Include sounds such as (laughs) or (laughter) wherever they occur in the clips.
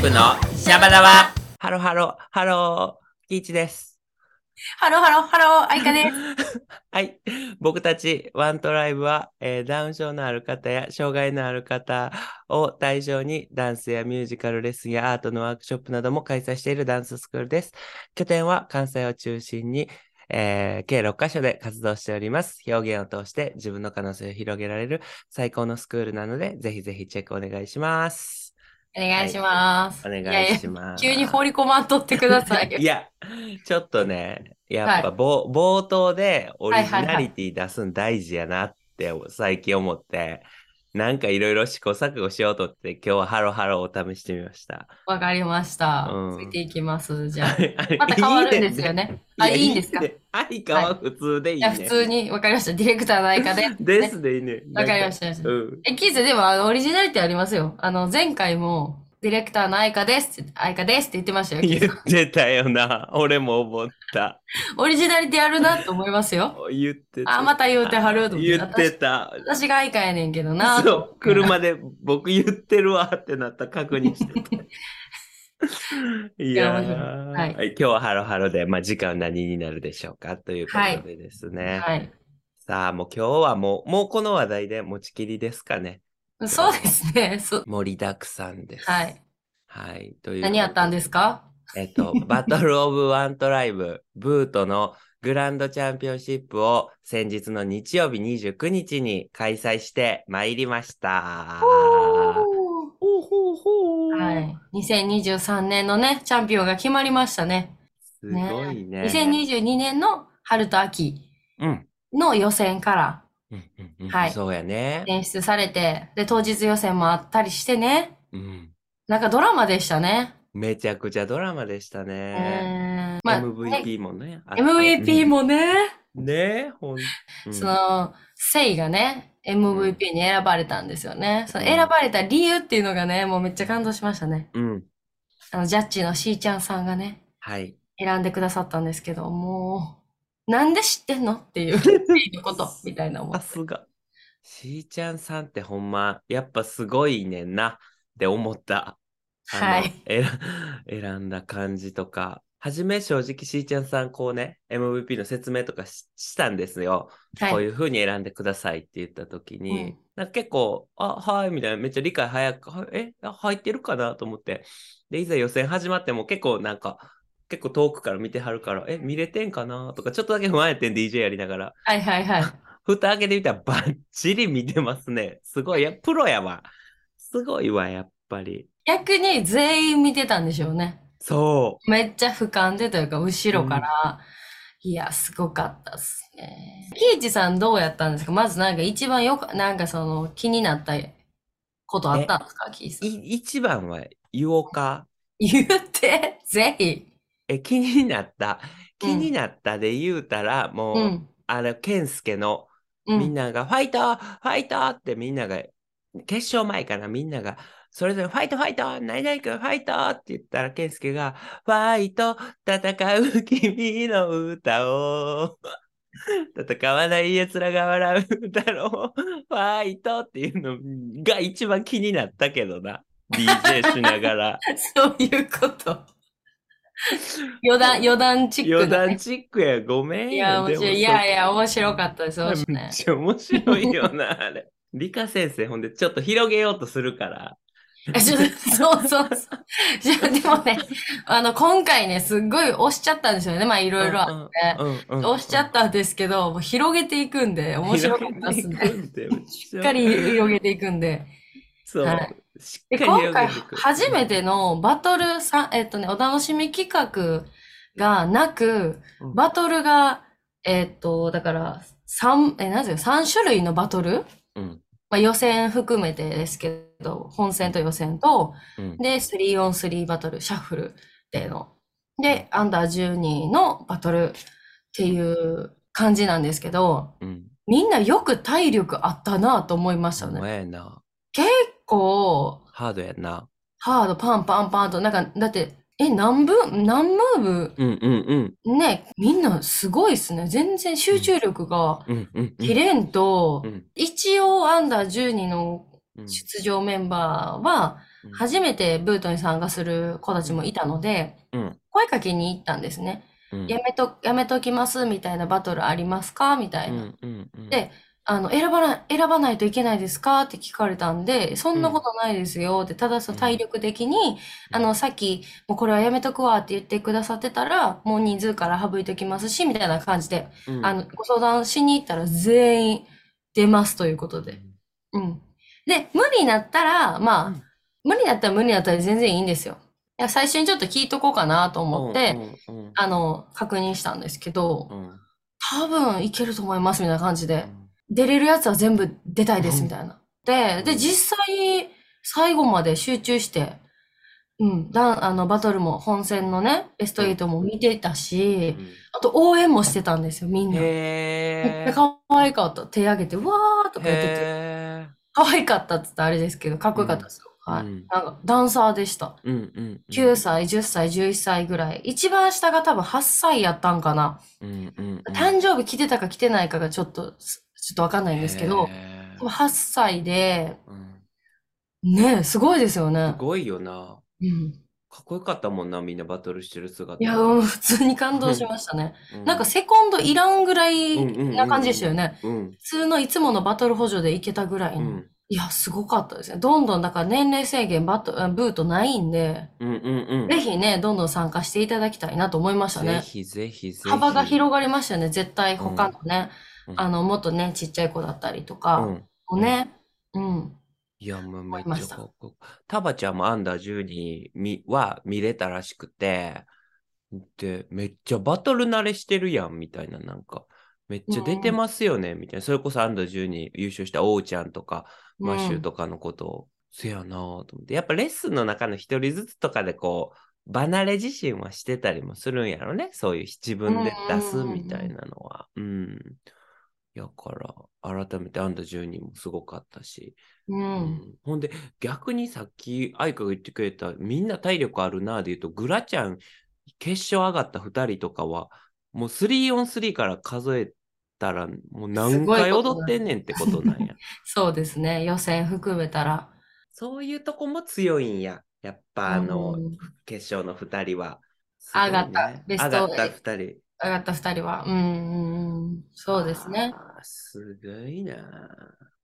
イブのシャバダバ。ハロハロ、ハロー、キイチです。ハローハローハロー、アイカです。(laughs) はい。僕たちワントライブは、えーダウン症のある方や障害のある方を対象にダンスやミュージカルレッスンやアートのワークショップなども開催しているダンススクールです。拠点は関西を中心に、えー計6カ所で活動しております。表現を通して自分の可能性を広げられる最高のスクールなので、ぜひぜひチェックお願いします。お願いします。お願いします。急に放り込まんとってくださいよ。(laughs) いや、ちょっとね、やっはいぱぼ、冒頭でオリジはいはいはいナリティ出すん大事やなって最近思って、なんかいろいろ試行錯誤しようとって今日はハロハロを試してみました。わかりました。うんついていきます。じゃあ。(laughs) また変わるんですよね。あ、やいいんですか？いね相川は普通でいいね。や、普通にわかりました。ディレクターのアイカで。ですでいいね。わかりました。うん。え、キーズでもあのオリジナリティありますよ。あの、前回も、ディレクターのアイカですって。アイカですって言ってましたよ。言ズってたよな。(laughs) 俺も思った。オリジナリティあるなと思いますよ。(laughs) 言ってた。あ、また言うてはると思言ってた。私私がアイカやねんけどな。そう、車で僕言ってるわってなった確認してて。(laughs) いやいーはいはい今日はハロハロで、まあ、時間は何になるでしょうかということでですね。はい。さあ、もう今日はもう、もうこの話題で持ちきりですかね。そうですね。そう盛りだくさんです。はい。はい。という何やったんですか？えっと、バトルオブワントライブ、ブートのグランドチャンピオンシップを先日の日曜日29日に開催してまいりました。ほうほうほうはい。2023年のね、チャンピオンが決まりましたね。すごいね。2022年の春と秋うん。の予選からうんうんうんはいそうやね。選出されて、で、当日予選もあったりしてね。うん。なんかドラマでしたね。めちゃくちゃドラマでしたね。えーまあ、ね MVP もね。あって MVP もね、うんねほん、うんその、セイがね、MVP に選ばれたんですよね。そのうん選ばれた理由っていうのがね、もうめっちゃ感動しましたね。うん。あの、ジャッジのしーちゃんさんがね、はい。選んでくださったんですけど、もう、なんで知ってんのっていう、(laughs) こと、みたいな思って。さすが。しーちゃんさんってほんま、やっぱすごいねんなって思った。はい。選 (laughs) 選んだ感じとか。はじめ正直しーちゃんさんこうね、MVP の説明とかししたんですよ。こうはい。いう風に選んでくださいって言った時に、うんなんか結構、あ、はい、みたいな、めっちゃ理解早く、はえ、あ入ってるかなと思って。で、いざ予選始まっても結構なんか、結構遠くから見てはるから、え、見れてんかな？とか、ちょっとだけ不安やってん、DJ やりながら。はいはいはい。(laughs) 蓋開けてみたらバッチリ見てますね。すごい、や、プロやわ。すごいわ、やっぱり。逆に全員見てたんでしょうね。そめっちゃ俯瞰でというか、後ろから。いや、すごかったっすね。キイチさんどうやったんですか？まずなんか一番よく、なんかその気になったことあったんですか？キイチさう。ん。い、一番は言おうか？言って、ぜひ。え、気になった？気になったで言うたら、もう、うん。あの、ケンスケの、うん。みんなが、ファイトファイトってみんなが、決勝前かな、みんなが、それぞれファイトファイト何々君ファイトって言ったら、ケンスケが、ファイト戦う君の歌を、戦わない奴らが笑うだろう、ファイトっていうのが一番気になったけどな。DJ しながら。(laughs) そういうこと。(laughs) 余談、余談チックね談チックや、ごめんいや、面白い。いやいや、面白かったです。面白いめっちゃ面白いよな、あれ。理科先生、ほんで、ちょっと広げようとするから。えちょっとそうそうそう。じゃあでもね、(laughs) あの、今回ね、すっごい押しちゃったんですよね。まあ、いろいろあって。押しちゃったんですけど、広げていくんで、面白かったですね。し (laughs) しっかり広げていくんで。そう、はいしっで、かり今回。初めてのバトルさ、えっとね、お楽しみ企画がなく、うんバトルが、えっと、だから、三、え、なんですか、3種類のバトルうんまあ、予選含めてですけど、本戦と予選と、うんで、3on3 バトル、シャッフルっていうの。で、アンダー12のバトルっていう感じなんですけど、うん。みんなよく体力あったなと思いましたね。結構、ハードやな。ハード、パンパンパンと、なんか、だって、え、何分、何ムーブ、うんうんうん。ね、みんなすごいっすね。全然集中力がうんうんうん。切れんとう、ん一応アンダー12のうん出場メンバーは、うん初めてブートに参加する子たちもいたので、うん。声かけに行ったんですね。うん。やめと、やめときますみたいなバトルありますか？みたいな。うんうんうん。で、あの、選ばな、選ばないといけないですか？って聞かれたんで、そんなことないですよ。って、ただその体力的に、あの、さっき、もうこれはやめとくわって言ってくださってたら、もう人数から省いときますし、みたいな感じで、うん、あの、ご相談しに行ったら全員出ますということで。うん。で、無理になったら、まあ、うん。無理になったら無理になったら全然いいんですよ。いや、最初にちょっと聞いとこうかなと思って、うんうんあの、確認したんですけど、多分いけると思いますみたいな感じで、出れるやつは全部出たいですみたいな。で、で、うん実際、最後まで集中して、うん、だ、あの、バトルも、本戦のね、ベスト8も見てたし、あと応援もしてたんですよ、みんな。めっちゃ可愛かった。手挙げて、わーとか言ってて。へ可愛かったって言ったらあれですけど、かっこよかったですよ。はい。うんなんか、ダンサーでした。ーうんうんうん9歳、10歳、11歳ぐらい。一番下が多分8歳やったんかな。うんうんうん誕生日来てたか来てないかがちょっと、すちょっとわかんないんですけど、へー多分8歳で、うんねえ、すごいですよねす。ごいよな。うん。かっこよかったもんな、みんなバトルしてる姿。いや、うん、普通に感動しましたね。うなんかセコンドいらんぐらいな感じでしたよね。うん普通のいつものバトル補助でいけたぐらいの。うんいや、すごかったですね。どんどん、だから年齢制限バト、あブートないんで、うんうんうん。ぜひね、どんどん参加していただきたいなと思いましたね。ぜひぜひぜひ。幅が広がりましたよね。絶対他のね、うんあの、もっとね、ちっちゃい子だったりとうか、ん。もね、うん。いや、もうめっちゃかっこよタバちゃんもアンダー12みは見れたらしくて、で、めっちゃバトル慣れしてるやん、みたいな、なんか、めっちゃ出てますよね、みたいな。それこそアンダー12優勝したオウちゃんとか、マッシュとかのことを、せやなぁと思って。やっぱレッスンの中の一人ずつとかでこう、離れ自身はしてたりもするんやろね。そういう自分で出すみたいなのは。うん。やから、改めてアンダー12もすごかったし。う。うんんほんで、逆にさっき愛花が言ってくれた、みんな体力あるなぁで言うと、グラちゃん、決勝上がった2人とかは、もう 3on3 から数えたら、もう何回踊ってんねんってことなんや。(laughs) そうですね。予選含めたら。そういうとこも強いんや。やっぱあの、うん決勝の2人は。ね上がったベスト上がった2人。上がった二人は。うんうんうん。そうですね。すごいな。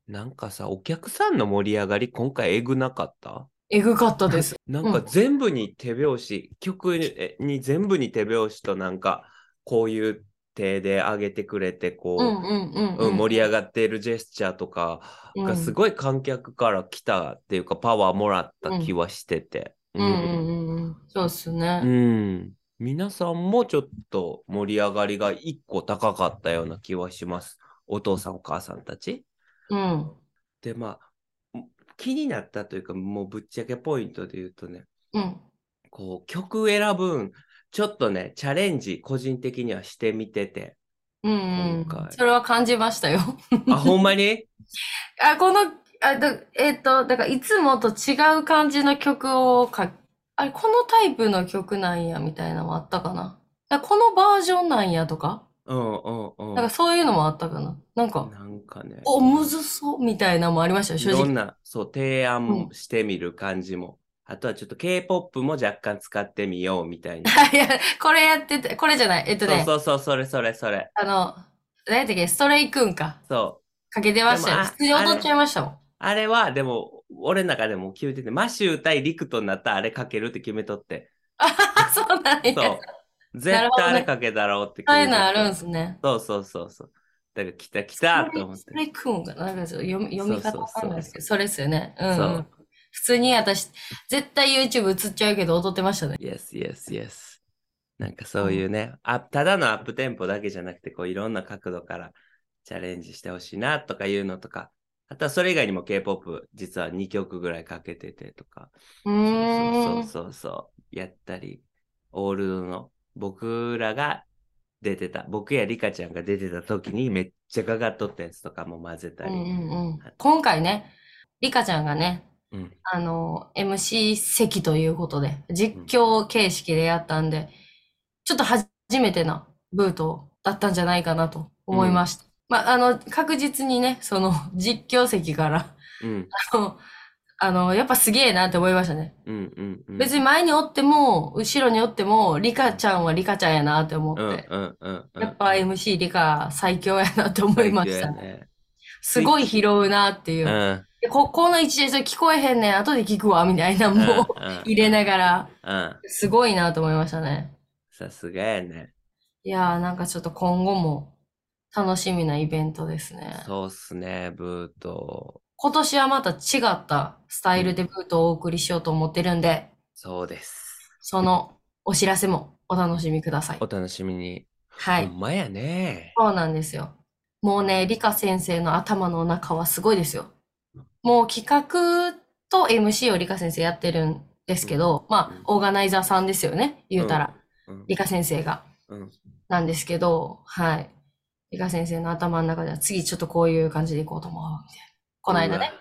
なんかさ、お客さんの盛り上がり、今回えぐなかった？えぐかったです。(laughs) なんかうん全部に手拍子、曲にに全部に手拍子となんかこういう手で上げてくれてこう、うんうんうんうん盛り上ががっているジェスチャーとかがうんすごい観客から来たっていうかパワーもらった気はしてて。うんうんうんうん。そうっすね。うん皆さんもちょっと盛り上がりが一個高かったような気はします。お父さんお母さんたち。うん。でまあ気になったというかもうぶっちゃけポイントで言うとねうん。こう曲選ぶん、ちょっとね、チャレンジ、個人的にはしてみてて。うんうん今回それは感じましたよ。あ、ほんまに？(laughs) あ、この、あ、だ、えっと、だからいつもと違う感じの曲をか、あれ、このタイプの曲なんや、みたいなのもあったかな。だからこのバージョンなんやとか、うんうんうん。なんかそういうのもあったかな。なんか、なんかね、お、むずそう、みたいなのもありましたよ、い正直。ろんな、そう、提案してみる感じも。あとはちょっと K-POP も若干使ってみようみたいな。(laughs) いや、これやってて、これじゃない。えっとね、そうそうそう、それそれそれ。あの、何やったっけ、ストレイくんか。そう。かけてましたよ。でもあ普通に踊っちゃいましたもん。あれは、でも、俺の中でも決めてて、マシュー対リクトになったらあれかけるって決めとって。あ (laughs) そうなんや。そう。絶対あれかけたろうって決めとってのあるんすね。そうそうそうそう。だから来た来たと思ってスト。レイくんが、なんか読み読み方わそうそうそうかんないですけど、それですよね。うん、う。そうん普通に私、絶対 YouTube 映っちゃうけど踊ってましたね。Yes, yes, yes. なんかそういうね、あただのアップテンポだけじゃなくて、こういろんな角度からチャレンジしてほしいなとかいうのとか、あとはそれ以外にも K-POP 実は2曲ぐらいかけててとか。そうそうそうそう、やったり、オールドの僕らが出てた、僕やリカちゃんが出てた時にめっちゃかかっとったやつとかも混ぜたり。うんうんうん。今回ね、リカちゃんがね、うんあの、MC 席ということで、実況形式でやったんで、ちょっと初めてなブートだったんじゃないかなと思いました。まあ、あの、確実にね、その (laughs) 実況席から、うん。あの、あの、やっぱすげえなって思いましたね。うんうんうん。別に前におっても、後ろにおっても、リカちゃんはリカちゃんやなって思って。うんうんうんうん。やっぱ MC リカ最強やなって思いましたね。ね。すごい拾うなっていうう。ん。でこ、この位置でそれ聞こえへんねん、後で聞くわ、みたいなのもうん入れながら、うん。すごいなと思いましたね。さすがやね。いやー、なんかちょっと今後も楽しみなイベントですね。そうっすね、ブート。今年はまた違ったスタイルでブートをお送りしようと思ってるんで、そうです。そのお知らせもお楽しみくださいお。楽しみに。はい。ほんまやね。そうなんですよ。もうね、理科先生の頭の中はすごいですよ。もう企画と MC を理科先生やってるんですけど、まあ、オーガナイザーさんですよね、言うたら。うん。理科先生が。うん。なんですけど、はい。理科先生の頭の中では次ちょっとこういう感じでいこうと思う。みたいな。この間ね、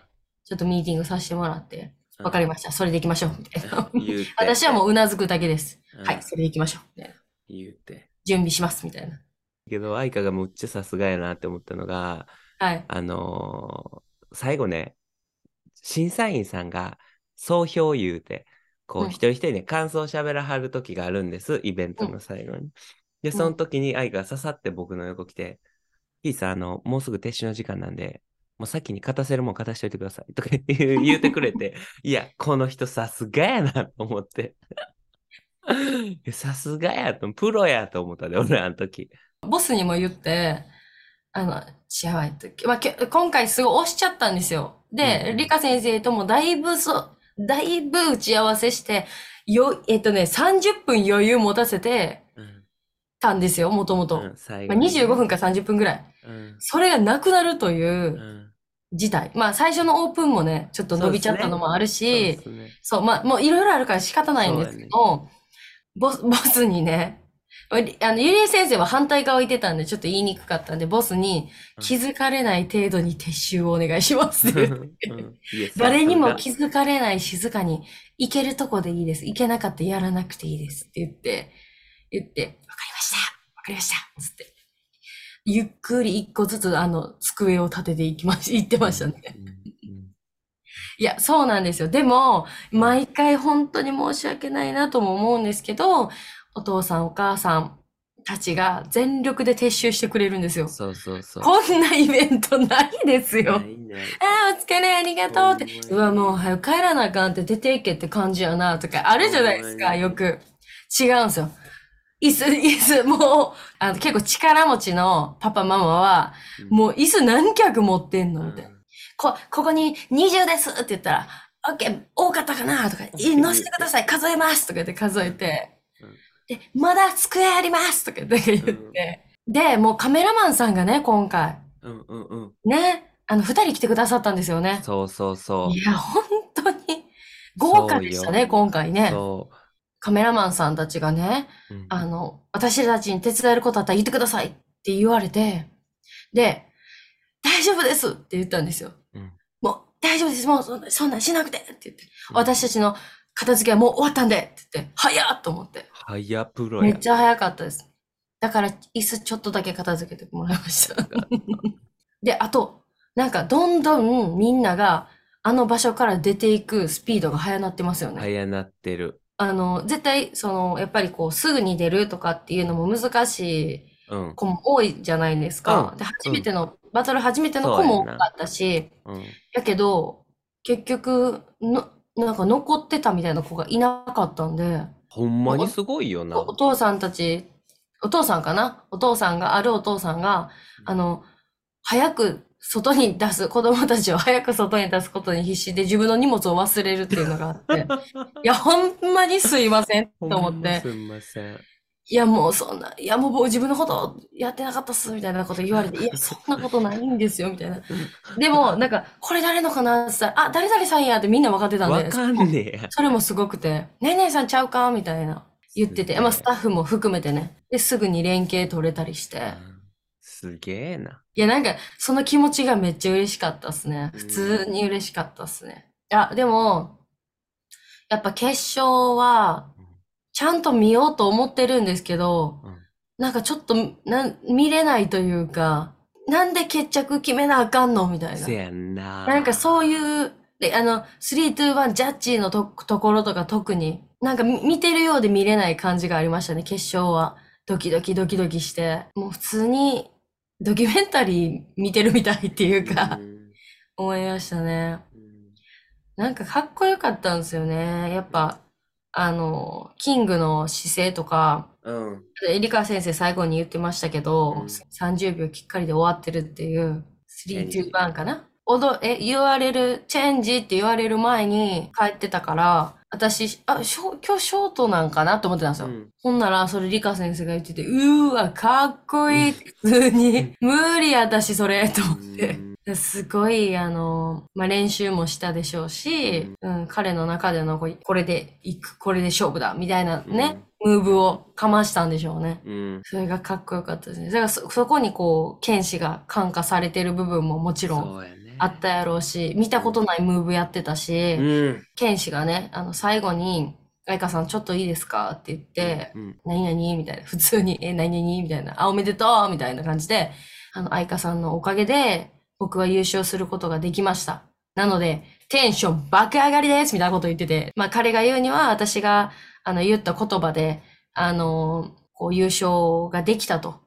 ちょっとミーティングさせてもらって、わかりました。それで行きましょう。みたいな。(laughs) 私はもううなずくだけです。うんはい、それで行きましょう。みたいな言うて。準備します。みたいな。けど、愛花がむっちゃさすがやなって思ったのが、はい。あのー最後ね、審査員さんが総評言うて、こうんう、一人一人ね、感想喋らはる時があるんです、イベントの最後に。で、その時に愛がささって僕の横来て、ピーさん、あの、もうすぐ撤収の時間なんで、もう先に勝たせるもん勝たしといてください。とか言うてくれて、いや、この人さすがやなと思って。(laughs) いやさすがやと、プロやと思ったで、俺あの時。ボスにも言って、あの、違うわ、えっと、まあ、きょ今回すごい押しちゃったんですよ。で、うん先生ともだいぶそ、だいぶ打ち合わせして、よ、えっとね、30分余裕持たせてうんたんですよ、もともと。まあ、後にね。25分か30分ぐらい。うん。それがなくなるといううん。事態。まあ、最初のオープンもね、ちょっと伸びちゃったのもあるそうしで、すね。そう、まあ、もういろいろあるから仕方ないんですけど、ボス、(laughs) ボスにね、あの、ゆりえ先生は反対側いてたんで、ちょっと言いにくかったんで、ボスにうん。気づかれない程度に撤収をお願いします (laughs) 誰にもさ気づかれない静かに、行けるとこでいいです。行けなかったらやらなくていいですって言って、言って、わかりましたつって。ゆっくり一個ずつ、あの、机を立てていきまし、行ってましたね。(laughs) いや、そうなんですよ。でも、毎回本当に申し訳ないなとも思うんですけど、お父さんお母さんたちが全力で撤収してくれるんですよ。そうそうそう。こんなイベントないですよ。ないねああ、お疲れ、ありがとうって。うわ、もう、早く帰らなあかんって出ていけって感じやな、とか、あるじゃないですか、よく。違うんですよ。椅子、椅子、もう、あの、結構力持ちのパパママは、うん。もう椅子何脚持ってんのみたいな。うん。こ、ここに20ですって言ったら、オッケー、多かったかなとか、い乗せてください、数えますとか言って数えて。うん、で、まだ机ありますとか言って言って、で、もうカメラマンさんがね、今回、うんうんうん。ね、あの、二人来てくださったんですよね。そうそうそう。いや、本当に豪華でしたね、今回ね。そカメラマンさんたちがね、う。うんあの、私たちに手伝えることあったら言ってくださいって言われて、で、大丈夫ですって言ったんですよ。うんもう、大丈夫です。もうそんな、そんなんしなくてって言って、うん私たちの片付けはもう終わったんでって言って、早っと思って。はやプロやめっ。ちゃ早かったです。だから、椅子ちょっとだけ片付けてもらいました。(laughs) で、あと、なんか、どんどんみんなが、あの場所から出ていくスピードが速なってますよね。はやなってる。あの、絶対、その、やっぱりこう、すぐに出るとかっていうのも難しいうん。子も多いじゃないですか。うんで、初めての、バトル初めての子も多かったし、うん。やけど、結局、の、なんか残ってたみたいな子がいなかったんで、ほんまにすごいよな。おお父さんたち、お父さんかな？お父さんが、あるお父さんが、あの、早く外に出す、子供たちを早く外に出すことに必死で自分の荷物を忘れるっていうのがあって、(laughs) いや、ほんまにすいませんと思って、すみません。いや、もうそんな、いや、もう僕自分のことやってなかったっす、みたいなこと言われて、(laughs) いや、そんなことないんですよ、みたいな。でも、なんか、これ誰のかなって言ったら、あ、誰々さんやってみんな分かってたんで、わかんねえや。それもすごくて、ねえねえさんちゃうか？みたいな言ってて、まあスタッフも含めてね。で、すぐに連携取れたりして。うんすげえな。いや、なんか、その気持ちがめっちゃ嬉しかったっすね。うん普通に嬉しかったっすね。あ、でも、やっぱ決勝は、ちゃんと見ようと思ってるんですけど、うんなんかちょっと、な、見れないというか、なんで決着決めなあかんの？みたいなせ。やんな。なんかそういうで、あの、3、2、1、ジャッジのとところとか特に、なんかみ見てるようで見れない感じがありましたね、決勝は。ドキドキドキドキして。もう普通にドキュメンタリー見てるみたいっていうか、思いましたね。なんかかっこよかったんですよね。やっぱ、あの、キングの姿勢とか、うん。エリカ先生最後に言ってましたけど、うん30秒きっかりで終わってるっていう、3、チェンジ2、1かな踊え、言われる、チェンジって言われる前に帰ってたから、私、あ、ショ今日ショートなんかなと思ってたんですよ。うんほんなら、それリカ先生が言ってて、うーわ、かっこいい普通に、無理私それ、と思って。すごい、あの、まあ、練習もしたでしょうし、うん、彼の中でのこうこれで行く、これで勝負だ、みたいなね、ムーブをかましたんでしょうね。うん。それがかっこよかったですね。だからそ、そこにこう、剣士が感化されてる部分ももちろんそうやね。あったやろうし、見たことないムーブやってたし、うん。剣士がね、あの、最後に、愛花さんちょっといいですか？って言って、うん。何々？みたいな、普通に、え、何々？みたいな、あ、おめでとうみたいな感じで、あの、愛花さんのおかげで、僕は優勝することができました。なので、テンション爆上がりですみたいなことを言ってて、まあ彼が言うには、私が、あの、言った言葉で、あの、こう、優勝ができたと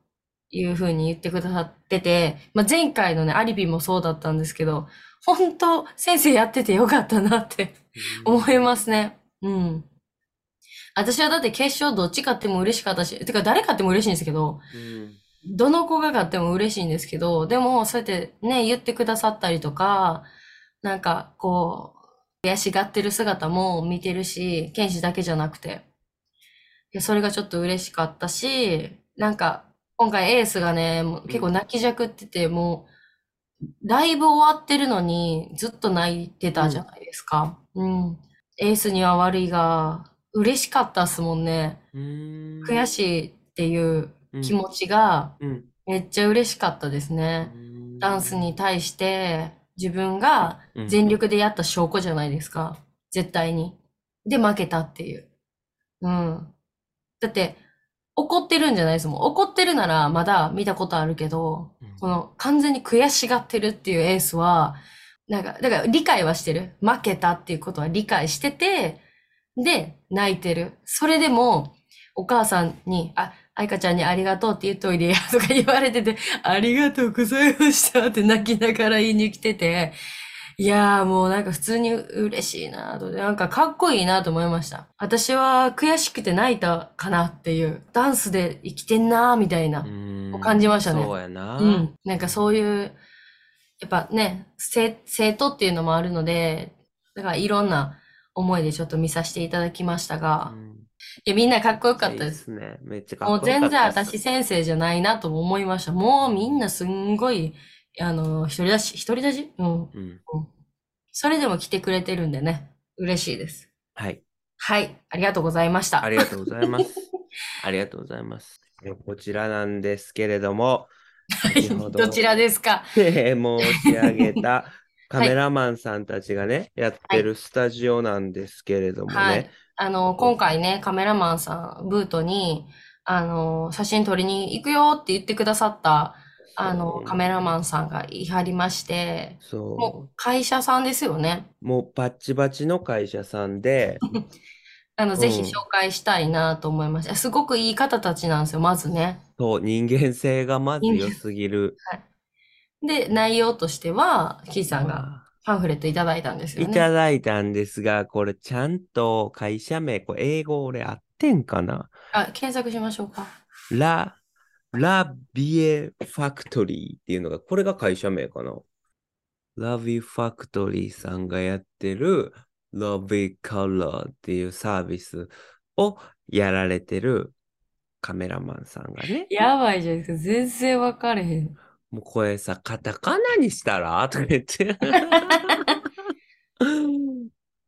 いうふうに言ってくださってて、まあ前回のね、アリビもそうだったんですけど、本当先生やっててよかったなって思いますね。うん。私はだって決勝どっち勝っても嬉しかったし、てか誰勝っても嬉しいんですけど、うん。どの子が勝っても嬉しいんですけど、でもそうやってね、言ってくださったりとか、なんかこう、悔しがってる姿も見てるし、剣士だけじゃなくて。でそれがちょっと嬉しかったし、なんか今回エースがね、もう結構泣きじゃくってて、もう、ライブ終わってるのにずっと泣いてたじゃないですか。うん。エースには悪いが、嬉しかったっすもんね。うん。悔しいっていうい気持ちがうん。めっちゃ嬉しかったですね。ダンスに対して自分が全力でやった証拠じゃないですか。絶対に。で、負けたっていう。うん。だって、怒ってるんじゃないですもん。怒ってるならまだ見たことあるけど、この完全に悔しがってるっていうエースは、なんか、だから理解はしてる。負けたっていうことは理解してて、で、泣いてる。それでも、お母さんに、あ、愛花ちゃんにありがとうって言っといでや、とか言われてて、ありがとうございましたって泣きながら言いに来てて、いやーもうなんか普通に嬉しいなと、なんかかっこいいなと思いました。私は悔しくて泣いたかなっていう、ダンスで生きてんなーみたいな。を感じましたねそうやな。うん。なんかそういう、やっぱね、生生徒っていうのもあるので、だからいろんな思いでちょっと見させていただきましたが、うんいや、みんなかっこよかったいいです。すね。めっちゃかっもうこよかった全然っす私先生じゃないなとも思いました。もうみんなすんごい、あの、一人だし、一人だし？うん。うん。それでも来てくれてるんでね、嬉しいです。はい。はい、ありがとうございました。ありがとうございます。(laughs) ありがとうございます。えこちらなんですけれども、ど (laughs) どちらですか？申し上げた (laughs) カメラマンさんたちがね、やってるスタジオなんですけれどもね、はい。あの、今回ね、カメラマンさん、ブートに、あの、写真撮りに行くよって言ってくださった、あの、カメラマンさんがいはりまして、もそう会社さんですよね。う、もうバッチバチの会社さんで、(laughs) あの、ぜひうん紹介したいなと思いました。すごくいい方たちなんですよ、まずね。そう、人間性がまず良すぎる。で、内容としては、キーさんがパンフレットいただいたんですよいね。ただいたんですが、これちゃんと会社名、これ英語俺合ってんかな？あ、検索しましょうか。ラ、ラビエファクトリーっていうのが、これが会社名かな？ラビファクトリーさんがやってるラビカラーっていうサービスをやられてるカメラマンさんがね、やばいじゃないですか。全然わかれへん。もうこれさ、カタカナにしたら？とか言って。(laughs)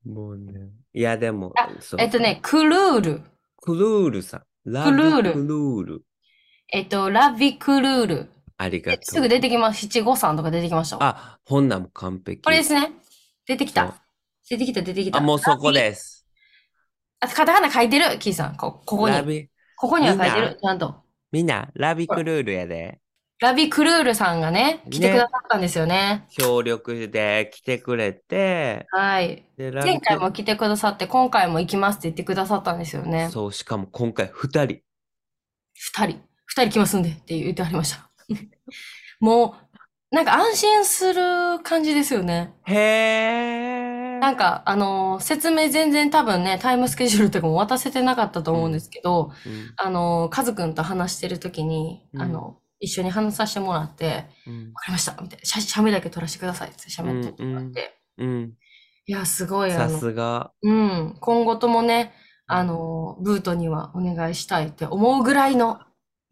もうね。いや、でもえっとね、クルール。クルールさん。ラビクルールクルール。えっと、ラビクルール。ありがとう。すぐ出てきます。七五三とか出てきましたわ。あ、ほんなんも完璧。これですね。出てきた。出てきた、出てきた。あ、もうそこ。です。あ、カタカナ書いてる、キーさん。こ、ここに。ラビ、ここには書いてる？ちゃんと。みんな、ラビクルールやで。ラビクルールさんがね、来てねくださったんですよね。協力で来てくれて、はい。前回も来てくださって、今回も行きますって言ってくださったんですよね。そう、しかも今回二人。二人、二人来ますんでって言ってありました。(laughs) もう、なんか安心する感じですよね。へー。なんか、あのー説明全然多分ね、タイムスケジュールとかも渡せてなかったと思うんですけど、うんあのーカズくんと話してる時に、うんあの、一緒に話させてもらって、うんわかりましたみたいな。写写メだけ撮らせてくださいって喋ってもらって。うん。いや、すごい、あさの、すが。うん、今後ともね、あの、ブートにはお願いしたいって思うぐらいの、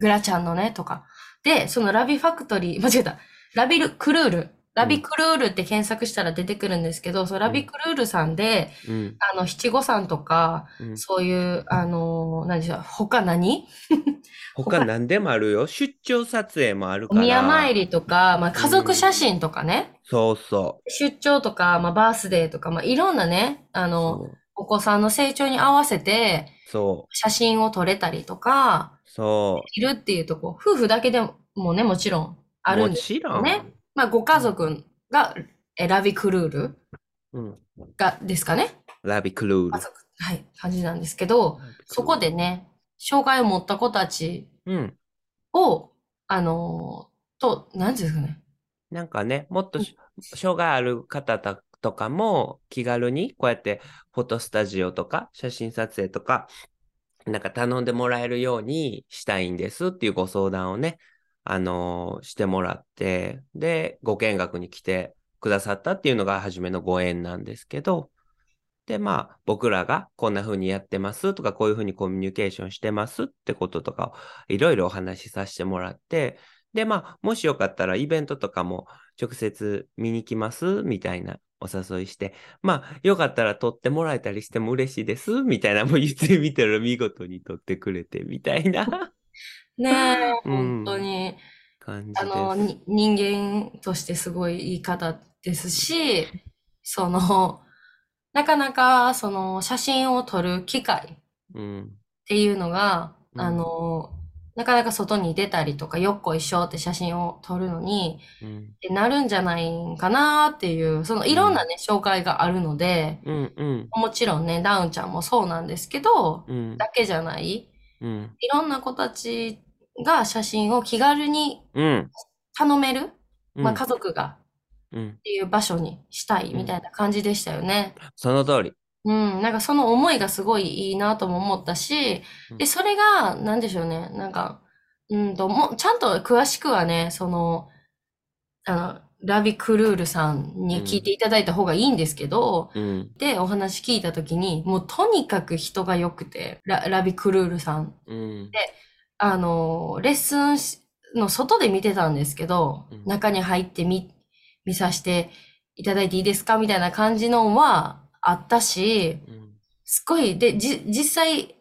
グラちゃんのね、とか。で、そのラビファクトリー、(laughs) 間違えた。ラビル、クルール。ラビクルールって検索したら出てくるんですけど、そのラビクルールさんで、うん。あの、七五三とか、うんそういう、あの、何でしょう、他何？(laughs) 他何でもあるよ。出張撮影もあるおから。宮参りとか、まあ、家族写真とかね、そうそ出張とか、まあ、バースデーとか、まあ、いろんなね、あう。の、お子さんの成長に合わせて、そう。写真を撮れたりとか、そいるっていうとこ、夫婦だけでもね、もちろんあるんですちろん。ね。まあ、ご家族が、えラビクルールうん。が、ですかね。ラビクルールはい、感じなんですけど、そこで。ね、障害を持った子たちうん。を、あのーと、なんていうんですかね。なんかね、もっとし障害ある方たとかも気軽にこうやってフォトスタジオとか写真撮影とかなんか頼んでもらえるようにしたいんですっていうご相談をね、あのーしてもらって、で、ご見学に来てくださったっていうのが初めのご縁なんですけど、で、まあ、僕らがこんな風にやってますとか、こういう風にコミュニケーションしてますってこととかをいろいろお話しさせてもらって、で、まあ、もしよかったらイベントとかも直接見に来ますみたいなお誘いして、まあ、よかったら撮ってもらえたりしても嬉しいですみたいなもう言ってみたら見事に撮ってくれてみたいな。(laughs) ねえ、(laughs) うん。本当に、感じあの、人間としてすごいいい方ですし、その、なかなか、その、写真を撮る機会うん。っていうのが、うん。あの、なかなか外に出たりとか、よっこいしょって写真を撮るのに、うん。なるんじゃないんかなっていう、そのいろんなね、紹介があるので、うん。うん。もちろんね、ダウンちゃんもそうなんですけど、うん。だけじゃない、うん。いろんな子たちが写真を気軽にうん。頼める、まあうん家族がうん。っていう場所にしたいみたいな感じでしたよね。その通り。うん、なんかその思いがすごいいいなとも思ったし、で、それが、なんでしょうね、なんか、うんと、もう、ちゃんと詳しくはね、その、あの、ラビクルールさんに聞いていただいた方がいいんですけど、うん。で、お話聞いたときに、もうとにかく人が良くて、ラ、ラビクルールさん。うん。あの、レッスンしの外で見てたんですけど、うん中に入ってみ、見させていただいていいですかみたいな感じのはあったし、うん。すごい、で、じ、実際、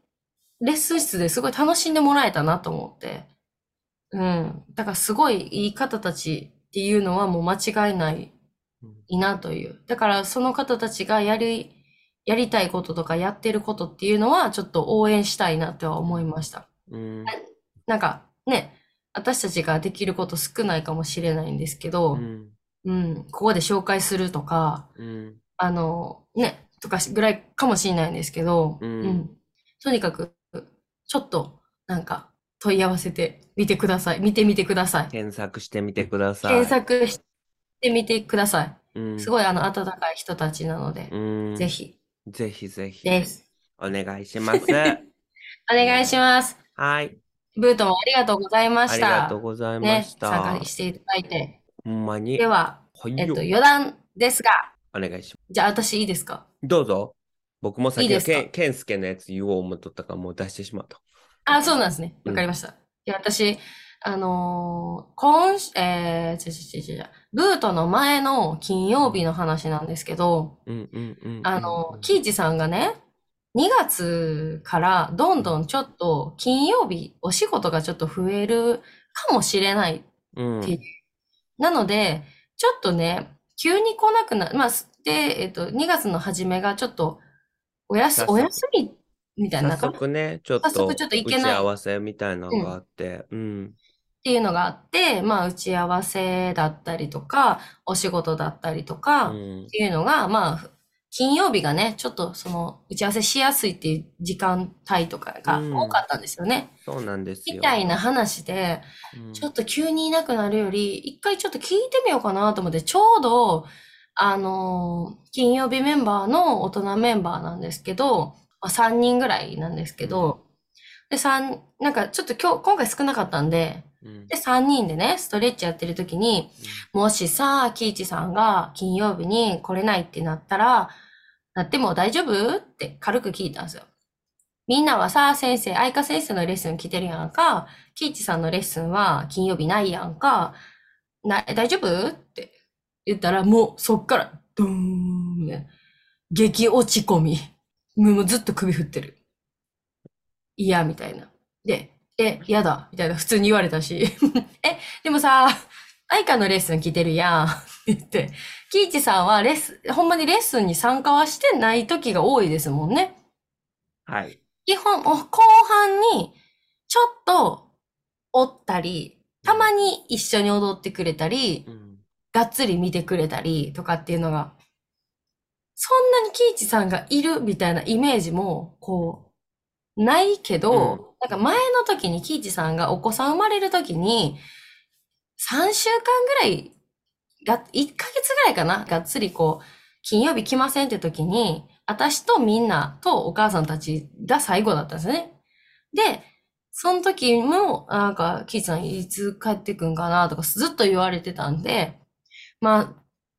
レッスン室ですごい楽しんでもらえたなと思って。うん。だからすごいいい方たちっていうのはもう間違いないうんいいなという。だからその方たちがやり、やりたいこととかやってることっていうのはちょっと応援したいなとは思いました。うん。なんかね、私たちができること少ないかもしれないんですけど、うん。うん、ここで紹介するとか、うん。あの、ね、とかしぐらいかもしれないんですけど、うんとにかく、ちょっと、なんか、問い合わせてみてください。見てみてください。検索してみてください。検索してみてください。うん。すごい、あの、温かい人たちなので、うん。ぜ。ひ、ぜひぜひ。です。お願いします。(laughs) お願いします。はい。ブートもありがとうございまありした。がとうございまね、した。参加していただいて。ほんまに。では、はいよえっと、余談ですが、お願いしまじゃあ私いいですか？す。どうぞ。僕もさっきのいいですか？けんケンスケのやつ言おう思っとったからもう出してしまった。あ、そうなんですね。うんわかりました。いや、私、あのー今週、えー、ちょちょちょちょブートの前の金曜日の話なんですけど、うんうんうん。あの、キイチさんがね、2月からどんどんちょっと金曜日お仕事がちょっと増えるかもしれない。うん。っていうなので、ちょっとね、急に来なくな、まあ、で、えっと、2月の初めがちょっとおやす、お休みみたいな早速ね、ちょっと早速ちょっといけない。打ち合わせみたいなのがあって、うん。っっていうのがあって、まあ、打ち合わせだったりとか、お仕事だったりとか、っうん。ていうのが、まあ、金曜日がね、ちょっとその、打ち合わせしやすいっていう時間帯とかがうん多かったんですよね。そうなんですよ。みたいな話で、うんちょっと急にいなくなるより、一回ちょっと聞いてみようかなと思って、ちょうど、あのー金曜日メンバーの大人メンバーなんですけど、まあ、3人ぐらいなんですけど、で、三なんかちょっと今日、今回少なかったんで、うんで、3人でね、ストレッチやってる時に、もしさ、キイチさんが金曜日に来れないってなったら、なっても大丈夫？って軽く聞いたんですよ。みんなはさ、先生、愛花先生のレッスン来てるやんか、キイチさんのレッスンは金曜日ないやんか、な、大丈夫？って言ったら、もうそっから、ドーンね、激落ち込み。もうずっと首振ってる。嫌みたいな。で、え、嫌だみたいな普通に言われたし、(laughs) え、でもさ、愛花のレッスン来てるやん。って言って、キイチさんはレッスン、ほんまにレッスンに参加はしてない時が多いですもんね。はい。基本、お後半にちょっとおったり、たまに一緒に踊ってくれたり、うんがっつり見てくれたりとかっていうのが、そんなにキイチさんがいるみたいなイメージも、こう、ないけど、うんなんか前の時にキイチさんがお子さん生まれる時に、3週間ぐらい、が、1ヶ月ぐらいかながっつりこう、金曜日来ませんって時に、私とみんなとお母さんたちが最後だったんですね。で、その時も、なんか、キイチさんいつ帰ってくんかなとかずっと言われてたんで、まあ、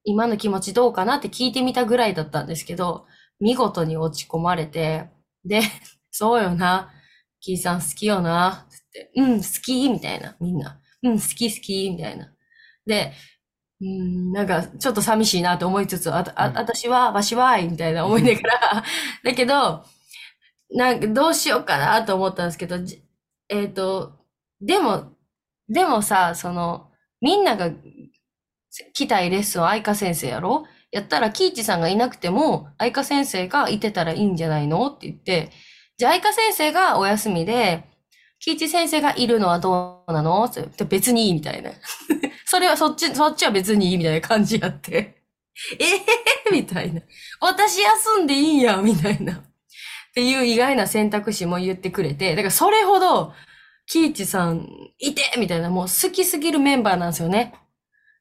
今の気持ちどうかなって聞いてみたぐらいだったんですけど、見事に落ち込まれて、で、(laughs) そうよな、キイさん好きよな、つって、うん、好きみたいな、みんな。うん、好き好きみたいな。で、うん、なんか、ちょっと寂しいなと思いつつ、あ、あ、うん私は、わしはい、みたいな思いながら、(laughs) だけど、なんか、どうしようかなと思ったんですけど、じえっと、でも、でもさ、その、みんなが来たいレッスンは愛花先生やろ？やったら、キイチさんがいなくても、愛花先生がいてたらいいんじゃないの？って言って、じゃあ愛花先生がお休みで、キイチ先生がいるのはどうなの？って別にいいみたいな。(laughs) それはそっち、そっちは別にいいみたいな感じやって。え (laughs) えー、みたいな。私休んでいいんや、みたいな。っていう意外な選択肢も言ってくれて、だからそれほど、キイチさんいてみたいな、もう好きすぎるメンバーなんですよね。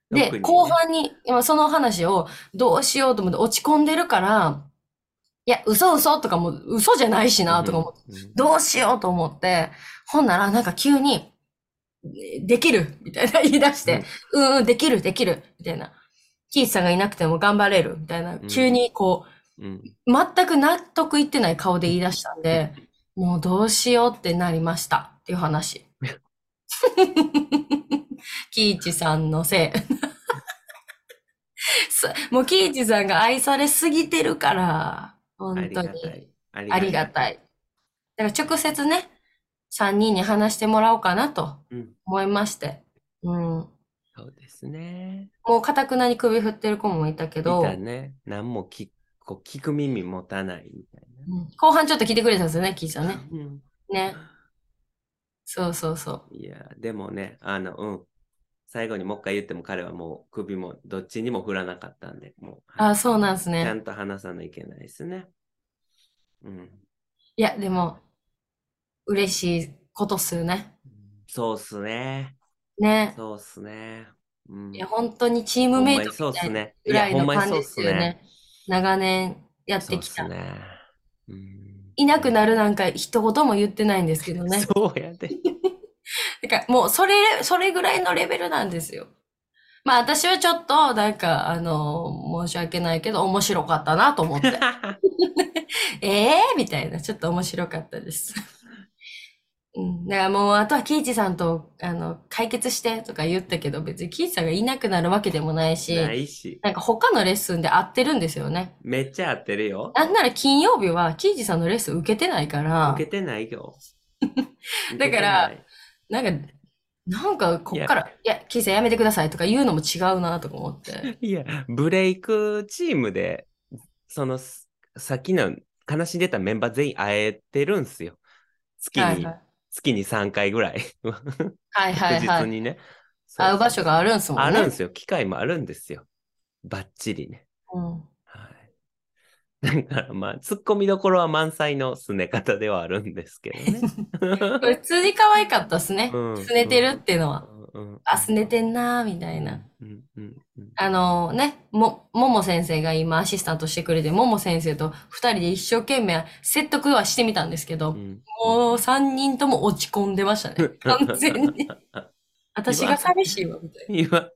で、後半に、今その話をどうしようと思って落ち込んでるから、いや、嘘嘘とかも嘘じゃないしなとか思って、うん。どうしようと思って、ほんならなんか急に、できるみたいな (laughs) 言い出して、うん、うん、できる、できるみたいな。キースさんがいなくても頑張れるみたいな。ん。急にこう、うん。全く納得いってない顔で言い出したんで、もうどうしようってなりました。っていう話。(laughs) キイチさんのせい。(laughs) そもうキイチさんが愛されすぎてるから、あ本当にりがた。い。あありがたい。だから直接ね、3人に話してもらおうかなとうん思いまして。うん。そうですね。もうかたくなに首振ってる子もいたけいど、たね。何も聞こう聞く耳持たないみたいうん後半ちょっと来てくれたんですよね、キイちゃんな。ね。うんね。そうそうそう。いや、でもね、あの、うん。最後にもう一回言っても彼はもう首もどっちにも振らなかったんで、もう。あ、そうなんですちゃね。んと話さないといけないですね。うん。いや、でも、嬉しいことっすよね。そうっすね。ね。そうっすね。うん。いや、本当にチームメイトそうっみたいなすね。ぐらいの感じでそうっすよね。長年やってきた。ね。うん。いなくなるなんか一言も言ってないんですけどね。(laughs) そうやで。だからもうそれ、それぐらいのレベルなんですよ。まあ私はちょっとなんか、あの、申し訳ないけど面白かったなと思って。え (laughs) えー、みたいな、ちょっと面白かったです。うん、だからもうあとはキイチさんとあの解決してとか言ったけど別にキイチさんがいなくなるわけでもないし、ないし。なんか他のレッスンで合ってるんですよね。めっちゃ合ってるよ。なんなら金曜日はキイチさんのレッスン受けてないから受、けてないよ。(laughs) だからなんか、なんかこっから、いや、キイさんやめてくださいとか言うのも違うなとか思って。な (laughs) いいや、ブレイクチームで、その、さっきの話に出たメンバー全員会えてるんすよ。月に、はいはい。月に3回ぐらい。はいはい確はい。実にね。会う場所があるんすもんね。あるんですよ。機会もあるんですよ。バッチリね。うん。はい。(laughs) だからまあ、突っ込みどころは満載のすね方ではあるんですけどね。(laughs) これ普通に可愛かったっすね。うんすねてるっていうのは。うんうんあ、すねてんなーみたいな。うんうんうんあのね、も、もも先生が今アシスタントしてくれて、もも先生と二人で一生懸命説得はしてみたんですけど、うんもう三人とも落ち込んでましたね。(laughs) 完全に。私が寂しいわ、みたいな。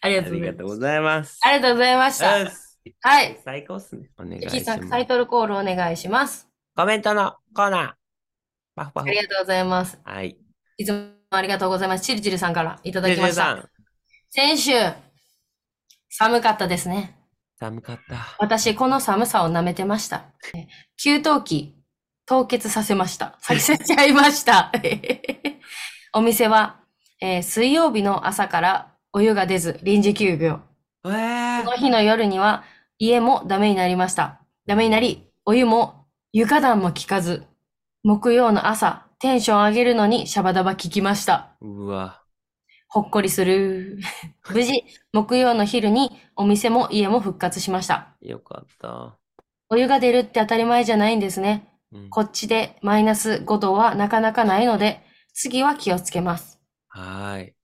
ありあがとうございます。りがとうございます。ありがとうございました。はい。最高っすね。お願いしますタイ。トルコールお願いします。コメントのコーナー。パフパフあり。がとうございます。はい。いつもありがとうございます。チルチルさんからいただきました。先週、寒かったですね。寒かった。私、この寒さを舐めてました。え給湯器、凍結させました。させちゃいました。(laughs) お店は、えー水曜日の朝からお湯が出ず臨時休業。えーこの日の夜には家もダメになりました。ダメになり、お湯も床暖も効かず、木曜の朝、テンション上げるのにシャバダバ効きました。うわ。ほっこりする。(laughs) 無事、木曜の昼にお店も家も復活しました。よかった。お湯が出るって当たり前じゃないんですね。うんこっちでマイナス5度はなかなかないので、次は気をつけます。はーい。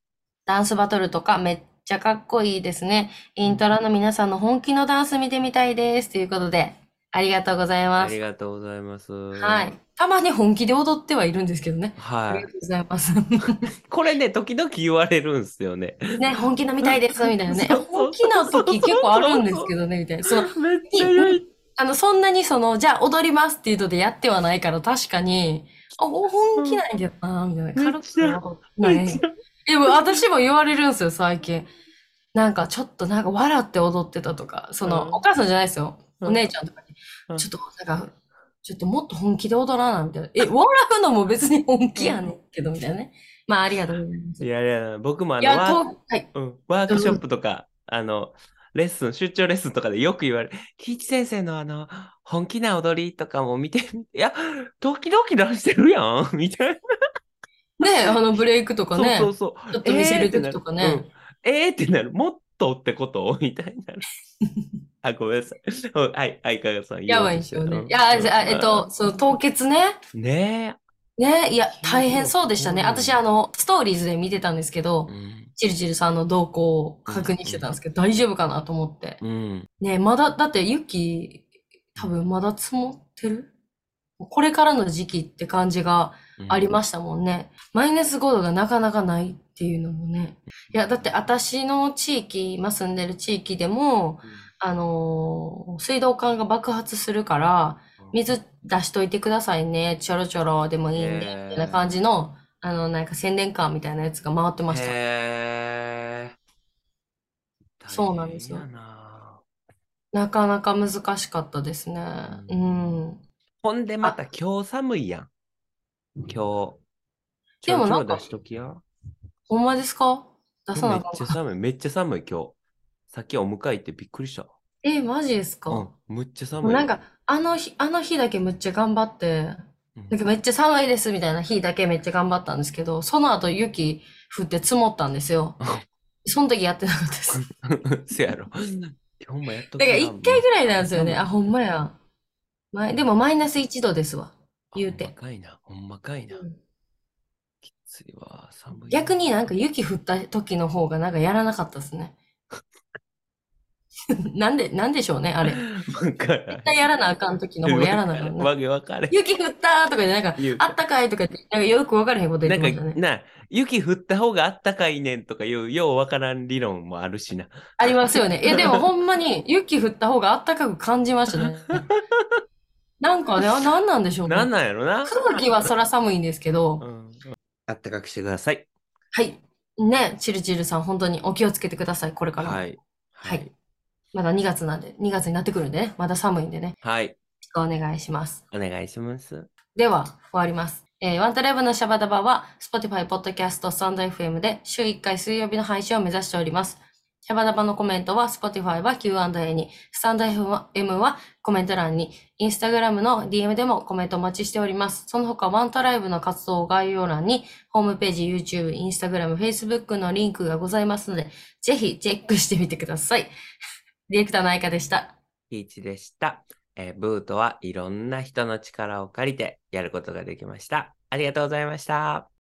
ダンスバトルとかめっちゃかっこいいですね。イントラの皆さんの本気のダンス見てみたいです。ということで、ありがとうございあますり。がとうございます。は。。はいたまに本気で踊ってはいるんですけどね。あはいりが。とうございます。(laughs) これね、時々言われるんすよね。ね、本気の見たいです、みたいなね。(laughs) そうそうそう本気の時結構あるんですけどね、みたいな。その、めっちゃ良い。あの、そんなにその、じゃあ踊りますっていうのでやってはないから、確かに、あ、本気なんやな、みたいな。軽くないめっちゃでも私も言われるんですよ、最近。なんかちょっとなんか笑って踊ってたとか、その、うんお母さんじゃないですよ。うんお姉ちゃんとかうんに。ちょっとなんか、ちょっともっと本気で踊らな、みたいな。え、笑うのも別に本気やねんけど、みたいなね。まあ、ありがとうございます。いやいや、僕もあの、ワーと、はい。うん、ワークショップとか、あの、レッスン、出張レッスンとかでよく言われる、キイチ先生のあの、本気な踊りとかも見ていや、時々出してるやん、みたいな。ね、(laughs) あのブレイクとかね、そうそうそう。ちょっと見せる時とかね。えーってなる。うんえーってなる。もっとってこと？(laughs) みたいになる。あ、ごめんなさい。うんはい、相川さん。やばいんですよね。うんいや、あえっと、その凍結ね。ねね、いや、大変そうでしたね。うん私、あの、ストーリーズで見てたんですけどえ。う、ん。チルチルさんの動向を確認してたんですけど、大丈夫かなと思って。うん。ね、まだ、だって雪、多分まだ積もってる？これからの時期って感じがありましたもんね。マイナス5度がなかなかないっていうのもね。いや、だって私の地域、今住んでる地域でも、あのー水道管が爆発するから、水出しといてくださいね、ちょろちょろでもいいんで、みたいな感じの、あの、なんか宣伝カーみたいなやつが回ってました。へーそうなんですよななかなか難しかったですね。ううん。ほんでまた今日寒いやん。今日。でも出しときや。ほんまですか？出さめっなあかんちゃ寒い。めっちゃ寒い今日。さっきお迎え行ってびっくりした。え、マジですか、うん。むっちゃ寒い。なんか、あの日、あの日だけむっちゃ頑張って、うん、なんかめっちゃ寒いですみたいな日だけめっちゃ頑張ったんですけど、その後雪降って積もったんですよ。その時やってなかったです。(laughs) せやろ。今日もやっとだから一回ぐらいなんですよね。うんあ、ほんまや。までもマイナス1度ですわ。言うてほんまかいな。ほんまかいな。うんきついわ。寒いわ。逆になんか雪降った時の方がなんかやらなかったですね。(laughs) なんで、なんでしょうね、あれ。絶対やらなあかん時の方がやらなあかんな。わけわかれん。雪降ったとかでなんか、あったかいとかって、なんかよくわからへんこと言ってましたね。な、雪降った方があったかいねんとかいう、ようわからん理論もあるしな。ありますよね。いや、でもほんまに雪降った方があったかく感じましたね。(laughs) なんかね、あ、(laughs) なんなんでしょうね。なんなんやろな。空気はそら寒いんですけど、うん。あったかくしてください。はい。ね、チルチルさん、本当にお気をつけてください、これからも。はい。はい。まだ2月なんで、2月になってくるんでね、まだ寒いんでね、はい。お願いします。お願いします。では、終わります。えーワントライブのシャバダバは、Spotify、Podcast、スタンド FM で週1回水曜日の配信を目指しております。シャバダバのコメントは Spotify は Q&A に、スタンド FM はコメント欄に、Instagram の DM でもコメントお待ちしております。その他、ワントライブの活動概要欄に、ホームページ、YouTube、Instagram、Facebook のリンクがございますので、ぜひチェックしてみてください。(laughs) ディレクターの愛花でした。ピーチでした。えーブートはいろんな人の力を借りてやることができました。ありがとうございました。